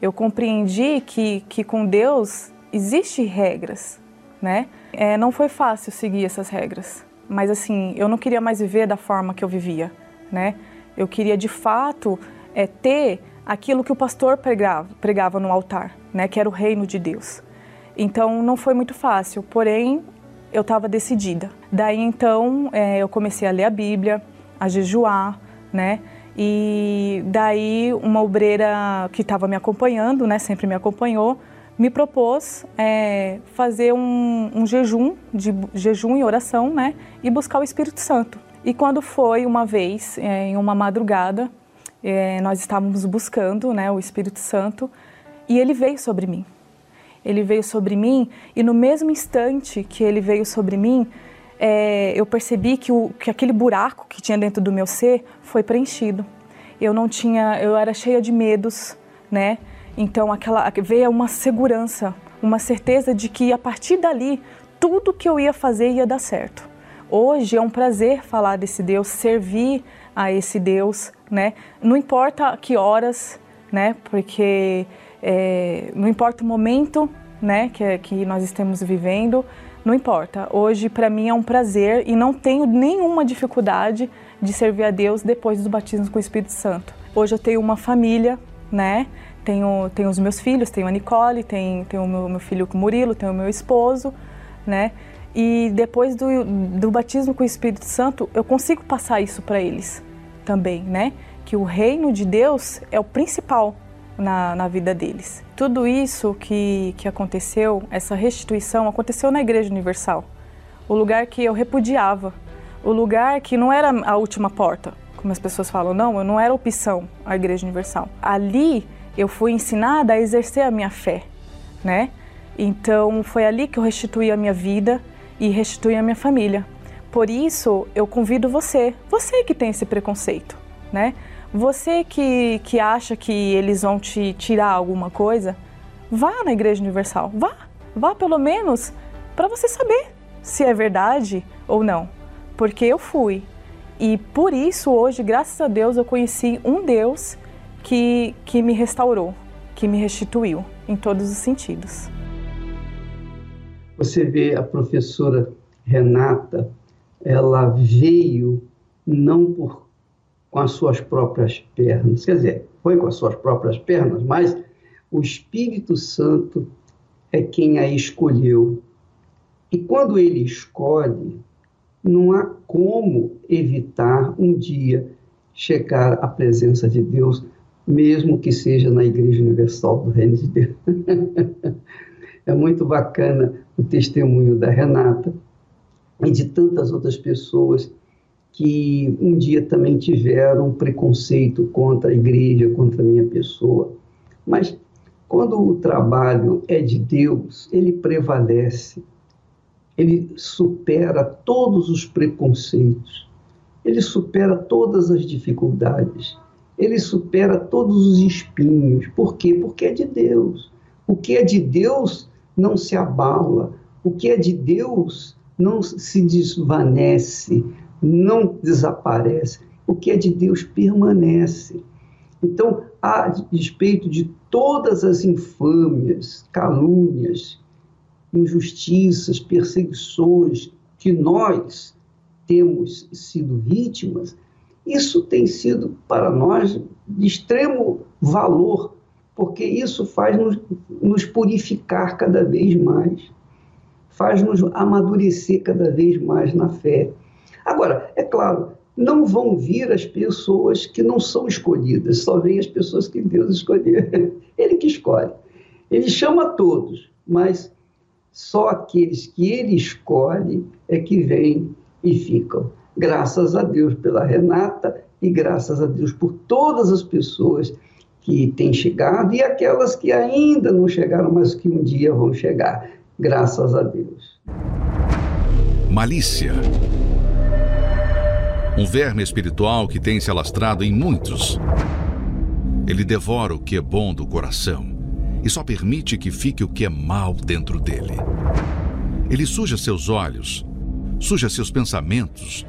Speaker 9: Eu compreendi que, que com Deus existem regras, né? É, não foi fácil seguir essas regras, mas assim, eu não queria mais viver da forma que eu vivia, né? Eu queria de fato é, ter aquilo que o pastor pregava, pregava no altar, né? Que era o reino de Deus. Então não foi muito fácil, porém eu estava decidida. Daí então é, eu comecei a ler a Bíblia, a jejuar, né? E daí uma obreira que estava me acompanhando, né? Sempre me acompanhou, me propôs é, fazer um, um, jejum, de jejum e oração, né? E buscar o Espírito Santo. E quando foi uma vez, é, em uma madrugada, é, nós estávamos buscando, né, o Espírito Santo, e ele veio sobre mim. Ele veio sobre mim e no mesmo instante que ele veio sobre mim, é, eu percebi que, o, que aquele buraco que tinha dentro do meu ser foi preenchido. Eu não tinha, eu era cheia de medos, né? Então, aquela veio uma segurança, uma certeza de que a partir dali tudo que eu ia fazer ia dar certo. Hoje é um prazer falar desse Deus, servir a esse Deus, né? Não importa que horas, né? Porque é, não importa o momento, né? Que, que nós estamos vivendo, não importa. Hoje para mim é um prazer e não tenho nenhuma dificuldade de servir a Deus depois dos batismos com o Espírito Santo. Hoje eu tenho uma família, né? Tenho, tenho os meus filhos, tenho a Nicole, tenho, tenho o meu, meu filho Murilo, tenho o meu esposo, né? E depois do, do batismo com o Espírito Santo, eu consigo passar isso para eles também, né? Que o reino de Deus é o principal na, na vida deles. Tudo isso que, que aconteceu, essa restituição, aconteceu na Igreja Universal. O lugar que eu repudiava, o lugar que não era a última porta, como as pessoas falam, não, eu não era opção a Igreja Universal. Ali eu fui ensinada a exercer a minha fé, né? Então foi ali que eu restituí a minha vida e restituí a minha família. Por isso eu convido você, você que tem esse preconceito, né? Você que, que acha que eles vão te tirar alguma coisa, vá na Igreja Universal, vá, vá pelo menos para você saber se é verdade ou não, porque eu fui. E por isso hoje, graças a Deus, eu conheci um Deus que, que me restaurou, que me restituiu em todos os sentidos.
Speaker 2: Você vê a professora Renata, ela veio não por com as suas próprias pernas, quer dizer, foi com as suas próprias pernas, mas o Espírito Santo é quem a escolheu. E quando ele escolhe, não há como evitar um dia chegar à presença de Deus mesmo que seja na Igreja Universal do Reino de Deus. (laughs) é muito bacana o testemunho da Renata e de tantas outras pessoas que um dia também tiveram preconceito contra a igreja, contra a minha pessoa. Mas quando o trabalho é de Deus, ele prevalece, ele supera todos os preconceitos, ele supera todas as dificuldades ele supera todos os espinhos. Por quê? Porque é de Deus. O que é de Deus não se abala. O que é de Deus não se desvanece, não desaparece. O que é de Deus permanece. Então, a despeito de todas as infâmias, calúnias, injustiças, perseguições que nós temos sido vítimas, isso tem sido para nós de extremo valor, porque isso faz nos, nos purificar cada vez mais, faz-nos amadurecer cada vez mais na fé. Agora, é claro, não vão vir as pessoas que não são escolhidas, só vêm as pessoas que Deus escolheu. (laughs) Ele que escolhe. Ele chama todos, mas só aqueles que ele escolhe é que vêm e ficam. Graças a Deus pela Renata e graças a Deus por todas as pessoas que têm chegado e aquelas que ainda não chegaram, mas que um dia vão chegar. Graças a Deus.
Speaker 1: Malícia. Um verme espiritual que tem se alastrado em muitos. Ele devora o que é bom do coração e só permite que fique o que é mal dentro dele. Ele suja seus olhos, suja seus pensamentos,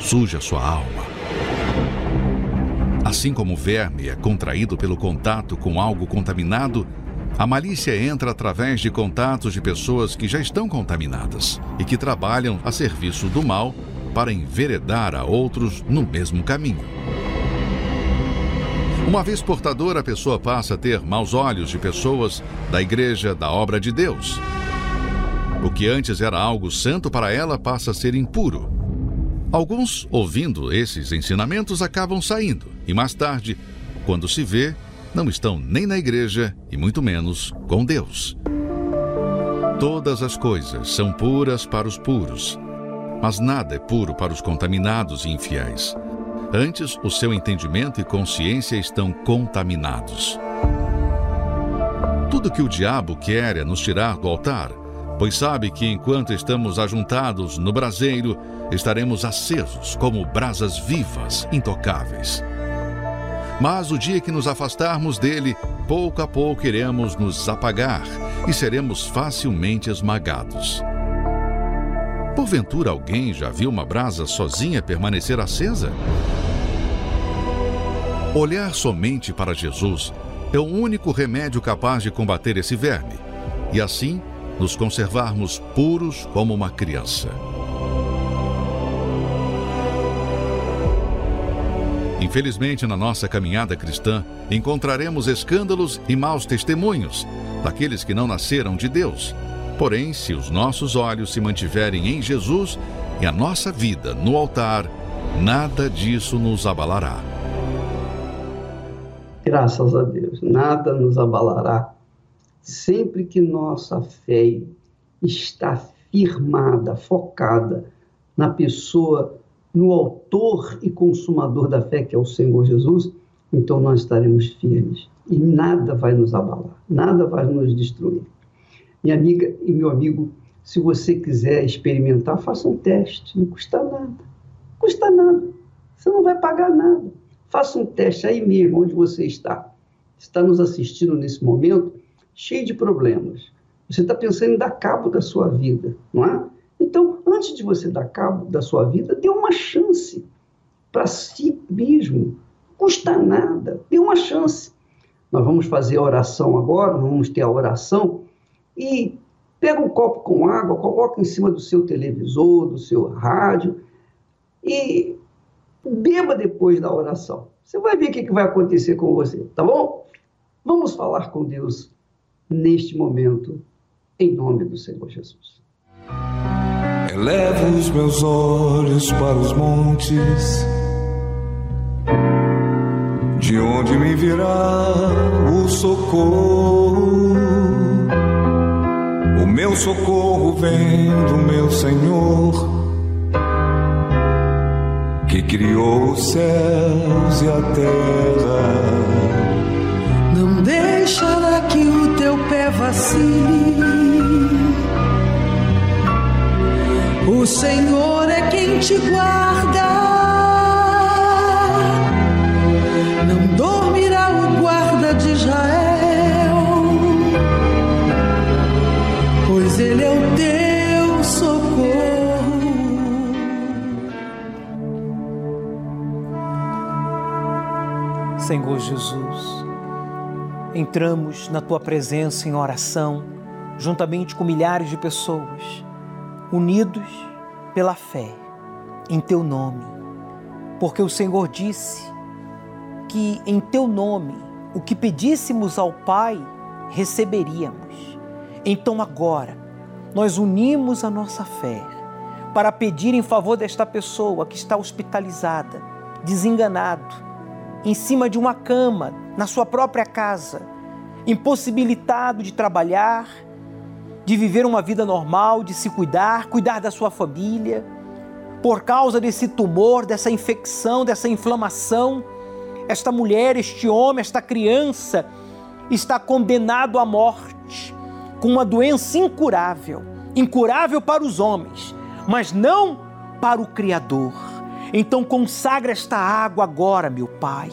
Speaker 1: suja sua alma. Assim como o verme é contraído pelo contato com algo contaminado, a malícia entra através de contatos de pessoas que já estão contaminadas e que trabalham a serviço do mal para enveredar a outros no mesmo caminho. Uma vez portadora, a pessoa passa a ter maus olhos de pessoas da igreja, da obra de Deus. O que antes era algo santo para ela passa a ser impuro. Alguns, ouvindo esses ensinamentos, acabam saindo e mais tarde, quando se vê, não estão nem na igreja e muito menos com Deus. Todas as coisas são puras para os puros, mas nada é puro para os contaminados e infiéis. Antes, o seu entendimento e consciência estão contaminados. Tudo que o diabo quer é nos tirar do altar, pois sabe que enquanto estamos ajuntados no braseiro, estaremos acesos como brasas vivas, intocáveis. Mas o dia que nos afastarmos dele, pouco a pouco iremos nos apagar e seremos facilmente esmagados. Porventura alguém já viu uma brasa sozinha permanecer acesa? Olhar somente para Jesus é o único remédio capaz de combater esse verme e assim nos conservarmos puros como uma criança. Infelizmente, na nossa caminhada cristã, encontraremos escândalos e maus testemunhos daqueles que não nasceram de Deus. Porém, se os nossos olhos se mantiverem em Jesus e a nossa vida no altar, nada disso nos abalará.
Speaker 2: Graças a Deus, nada nos abalará. Sempre que nossa fé está firmada, focada na pessoa, no autor e consumador da fé, que é o Senhor Jesus, então nós estaremos firmes e nada vai nos abalar, nada vai nos destruir. Minha amiga e meu amigo, se você quiser experimentar, faça um teste, não custa nada. Custa nada. Você não vai pagar nada. Faça um teste aí mesmo, onde você está. Está nos assistindo nesse momento, cheio de problemas. Você está pensando em dar cabo da sua vida, não é? Então, antes de você dar cabo da sua vida, dê uma chance para si mesmo. Não custa nada, dê uma chance. Nós vamos fazer a oração agora, vamos ter a oração, e pega um copo com água, coloca em cima do seu televisor, do seu rádio, e Beba depois da oração. Você vai ver o que vai acontecer com você, tá bom? Vamos falar com Deus neste momento, em nome do Senhor Jesus.
Speaker 7: Elevo os meus olhos para os montes, de onde me virá o socorro. O meu socorro vem do meu Senhor que criou os céus e a terra.
Speaker 10: Não teu vacile. O Senhor é quem te guarda. Não dormirá o guarda de Israel, pois ele é o teu socorro.
Speaker 11: Senhor Jesus, entramos na tua presença em oração, juntamente com milhares de pessoas, unidos pela fé em teu nome, porque o Senhor disse que em teu nome o que pedíssemos ao Pai receberíamos. Então agora nós unimos a nossa fé para pedir em favor desta pessoa que está hospitalizada, desenganado, em cima de uma cama, na sua própria casa, impossibilitado de trabalhar, de viver uma vida normal, de se cuidar, cuidar da sua família, por causa desse tumor, dessa infecção, dessa inflamação, esta mulher, este homem, esta criança está condenado à morte com uma doença incurável, incurável para os homens, mas não para o Criador. Então consagra esta água agora, meu Pai,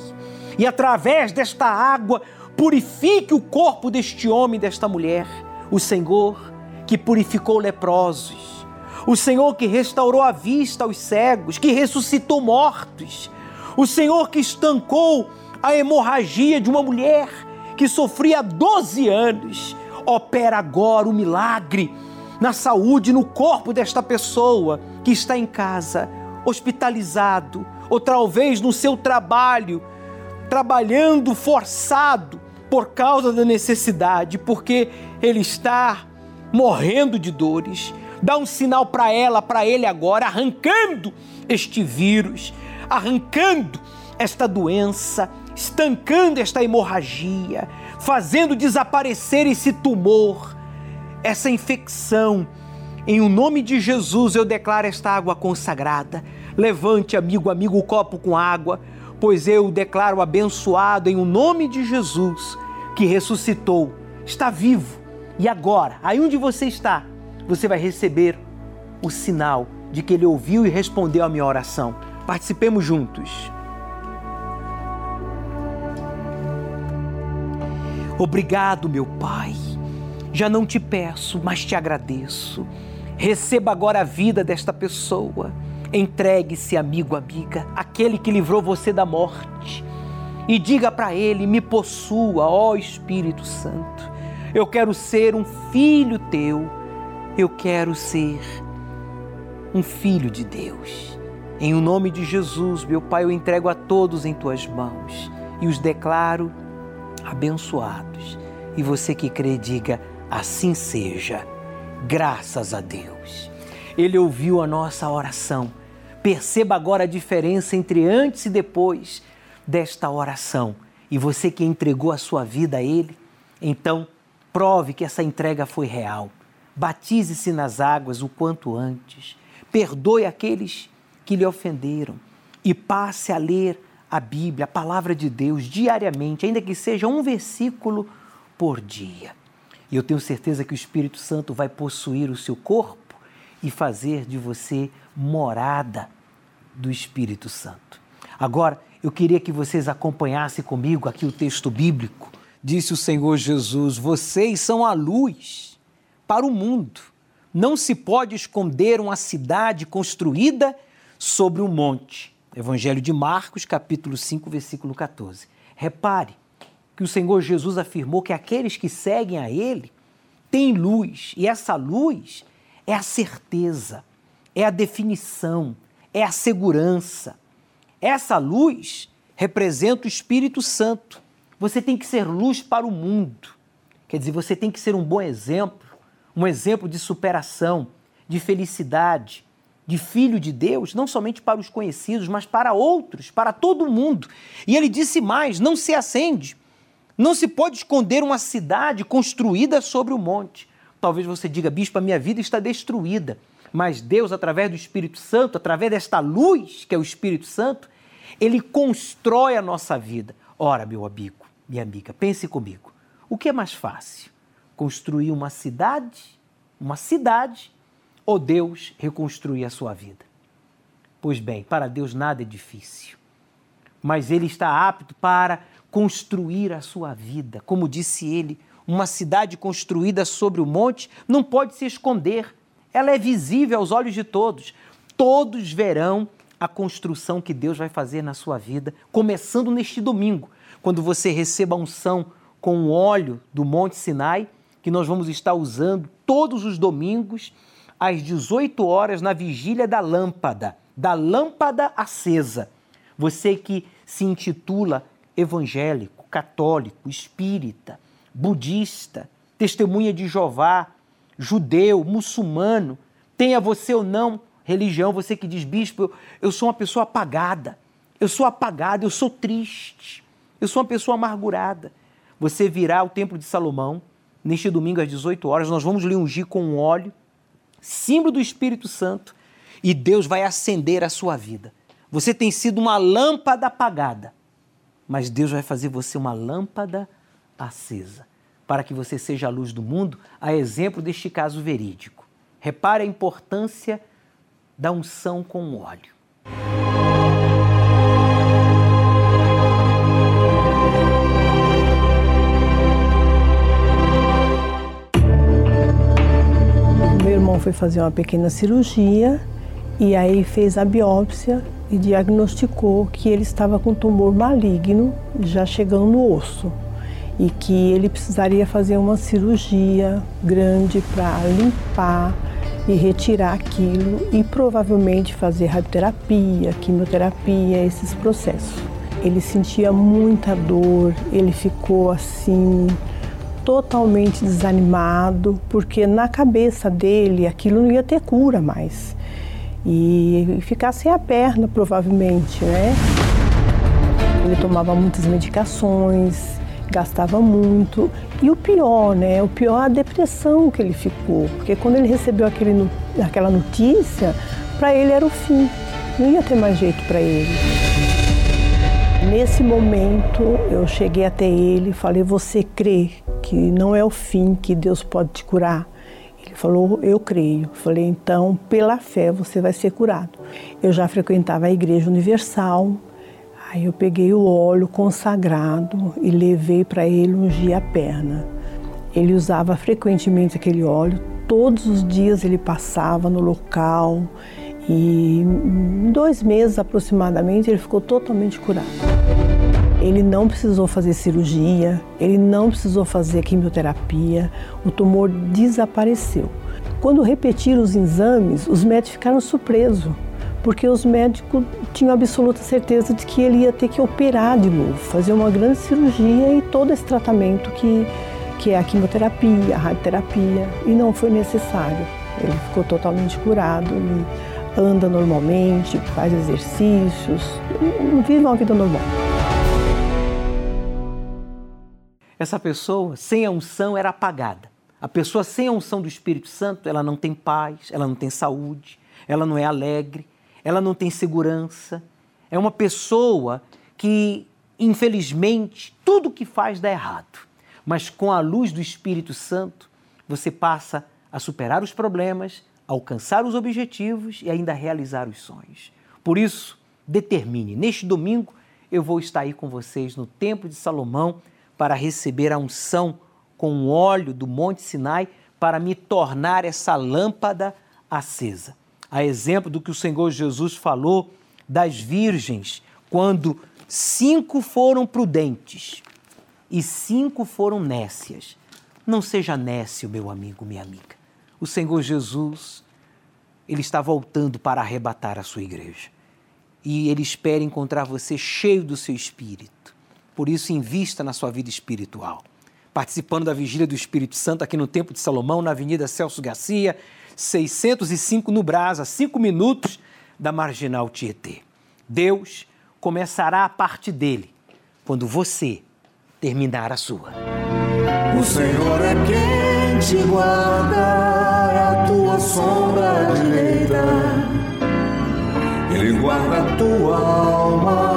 Speaker 11: e através desta água purifique o corpo deste homem, desta mulher. O Senhor que purificou leprosos, o Senhor que restaurou a vista aos cegos, que ressuscitou mortos, o Senhor que estancou a hemorragia de uma mulher que sofria 12 anos, opera agora o milagre na saúde, no corpo desta pessoa que está em casa, hospitalizado, ou talvez no seu trabalho, trabalhando forçado por causa da necessidade, porque ele está morrendo de dores. Dá um sinal para ela, para ele agora, arrancando este vírus, arrancando esta doença, estancando esta hemorragia, fazendo desaparecer esse tumor, essa infecção. Em o nome de Jesus eu declaro esta água consagrada. Levante, amigo, amigo, o copo com água, pois eu declaro abençoado em o nome de Jesus, que ressuscitou, está vivo. E agora, aí onde você está, você vai receber o sinal de que ele ouviu e respondeu a minha oração. Participemos juntos. Obrigado, meu Pai. Já não te peço, mas te agradeço. Receba agora a vida desta pessoa. Entregue-se, amigo, amiga, aquele que livrou você da morte. E diga para ele: me possua, ó Espírito Santo. Eu quero ser um filho teu. Eu quero ser um filho de Deus. Em o nome de Jesus, meu Pai, eu entrego a todos em tuas mãos e os declaro abençoados. E você que crê, diga: assim seja. Graças a Deus. Ele ouviu a nossa oração. Perceba agora a diferença entre antes e depois desta oração. E você que entregou a sua vida a Ele, então prove que essa entrega foi real. Batize-se nas águas o quanto antes. Perdoe aqueles que lhe ofenderam e passe a ler a Bíblia, a palavra de Deus, diariamente, ainda que seja um versículo por dia. E eu tenho certeza que o Espírito Santo vai possuir o seu corpo e fazer de você morada do Espírito Santo. Agora, eu queria que vocês acompanhassem comigo aqui o texto bíblico. Disse o Senhor Jesus: Vocês são a luz para o mundo. Não se pode esconder uma cidade construída sobre um monte Evangelho de Marcos, capítulo 5, versículo 14. Repare que o Senhor Jesus afirmou que aqueles que seguem a Ele têm luz, e essa luz é a certeza, é a definição, é a segurança. Essa luz representa o Espírito Santo. Você tem que ser luz para o mundo. Quer dizer, você tem que ser um bom exemplo, um exemplo de superação, de felicidade, de filho de Deus, não somente para os conhecidos, mas para outros, para todo mundo. E ele disse mais: não se acende, não se pode esconder uma cidade construída sobre o monte. Talvez você diga, bispo, a minha vida está destruída. Mas Deus, através do Espírito Santo, através desta luz que é o Espírito Santo, ele constrói a nossa vida. Ora, meu amigo, minha amiga, pense comigo. O que é mais fácil? Construir uma cidade, uma cidade ou Deus reconstruir a sua vida? Pois bem, para Deus nada é difícil, mas Ele está apto para construir a sua vida. Como disse ele, uma cidade construída sobre o monte não pode se esconder, ela é visível aos olhos de todos. Todos verão a construção que Deus vai fazer na sua vida, começando neste domingo, quando você receba a unção com o óleo do Monte Sinai, que nós vamos estar usando todos os domingos às 18 horas na vigília da lâmpada, da lâmpada acesa. Você que se intitula evangélico, católico, espírita, budista, testemunha de Jeová, judeu, muçulmano, tenha você ou não religião, você que diz, bispo, eu, eu sou uma pessoa apagada, eu sou apagada, eu sou triste, eu sou uma pessoa amargurada. Você virá ao Templo de Salomão, neste domingo às 18 horas, nós vamos lhe ungir com um óleo, símbolo do Espírito Santo, e Deus vai acender a sua vida. Você tem sido uma lâmpada apagada, mas Deus vai fazer você uma lâmpada acesa, para que você seja a luz do mundo, a exemplo deste caso verídico. Repare a importância da unção com óleo.
Speaker 12: Meu irmão foi fazer uma pequena cirurgia e aí fez a biópsia e diagnosticou que ele estava com tumor maligno já chegando no osso e que ele precisaria fazer uma cirurgia grande para limpar e retirar aquilo e provavelmente fazer radioterapia, quimioterapia, esses processos. Ele sentia muita dor, ele ficou assim totalmente desanimado, porque na cabeça dele aquilo não ia ter cura mais. E ficar sem a perna, provavelmente, né? Ele tomava muitas medicações, gastava muito. E o pior, né? O pior é a depressão que ele ficou, porque quando ele recebeu aquele, aquela notícia, para ele era o fim, não ia ter mais jeito para ele. Nesse momento, eu cheguei até ele e falei: Você crê que não é o fim, que Deus pode te curar? Falou: Eu creio. Falei: Então, pela fé, você vai ser curado. Eu já frequentava a Igreja Universal, Aí eu peguei o óleo consagrado e levei para ele ungir a perna. Ele usava frequentemente aquele óleo, todos os dias ele passava no local e em dois meses aproximadamente ele ficou totalmente curado. Ele não precisou fazer cirurgia, ele não precisou fazer quimioterapia, o tumor desapareceu. Quando repetiram os exames, os médicos ficaram surpresos porque os médicos tinham absoluta certeza de que ele ia ter que operar de novo, fazer uma grande cirurgia e todo esse tratamento que, que é a quimioterapia, a radioterapia, e não foi necessário. Ele ficou totalmente curado, ele anda normalmente, faz exercícios, vive uma vida normal.
Speaker 11: Essa pessoa sem a unção era apagada. A pessoa sem a unção do Espírito Santo, ela não tem paz, ela não tem saúde, ela não é alegre, ela não tem segurança. É uma pessoa que, infelizmente, tudo que faz dá errado. Mas com a luz do Espírito Santo, você passa a superar os problemas, alcançar os objetivos e ainda realizar os sonhos. Por isso, determine. Neste domingo, eu vou estar aí com vocês no Templo de Salomão para receber a unção com o óleo do Monte Sinai para me tornar essa lâmpada acesa a exemplo do que o Senhor Jesus falou das virgens, quando cinco foram prudentes e cinco foram nécias. Não seja nécio, meu amigo, minha amiga. O Senhor Jesus, ele está voltando para arrebatar a sua igreja. E ele espera encontrar você cheio do seu espírito. Por isso, invista na sua vida espiritual. Participando da Vigília do Espírito Santo aqui no Templo de Salomão, na Avenida Celso Garcia, 605 no Brás, a 5 minutos da Marginal Tietê. Deus começará a parte dele quando você terminar a sua.
Speaker 13: O Senhor é quem te guarda, é a tua sombra direita. Ele guarda a tua alma,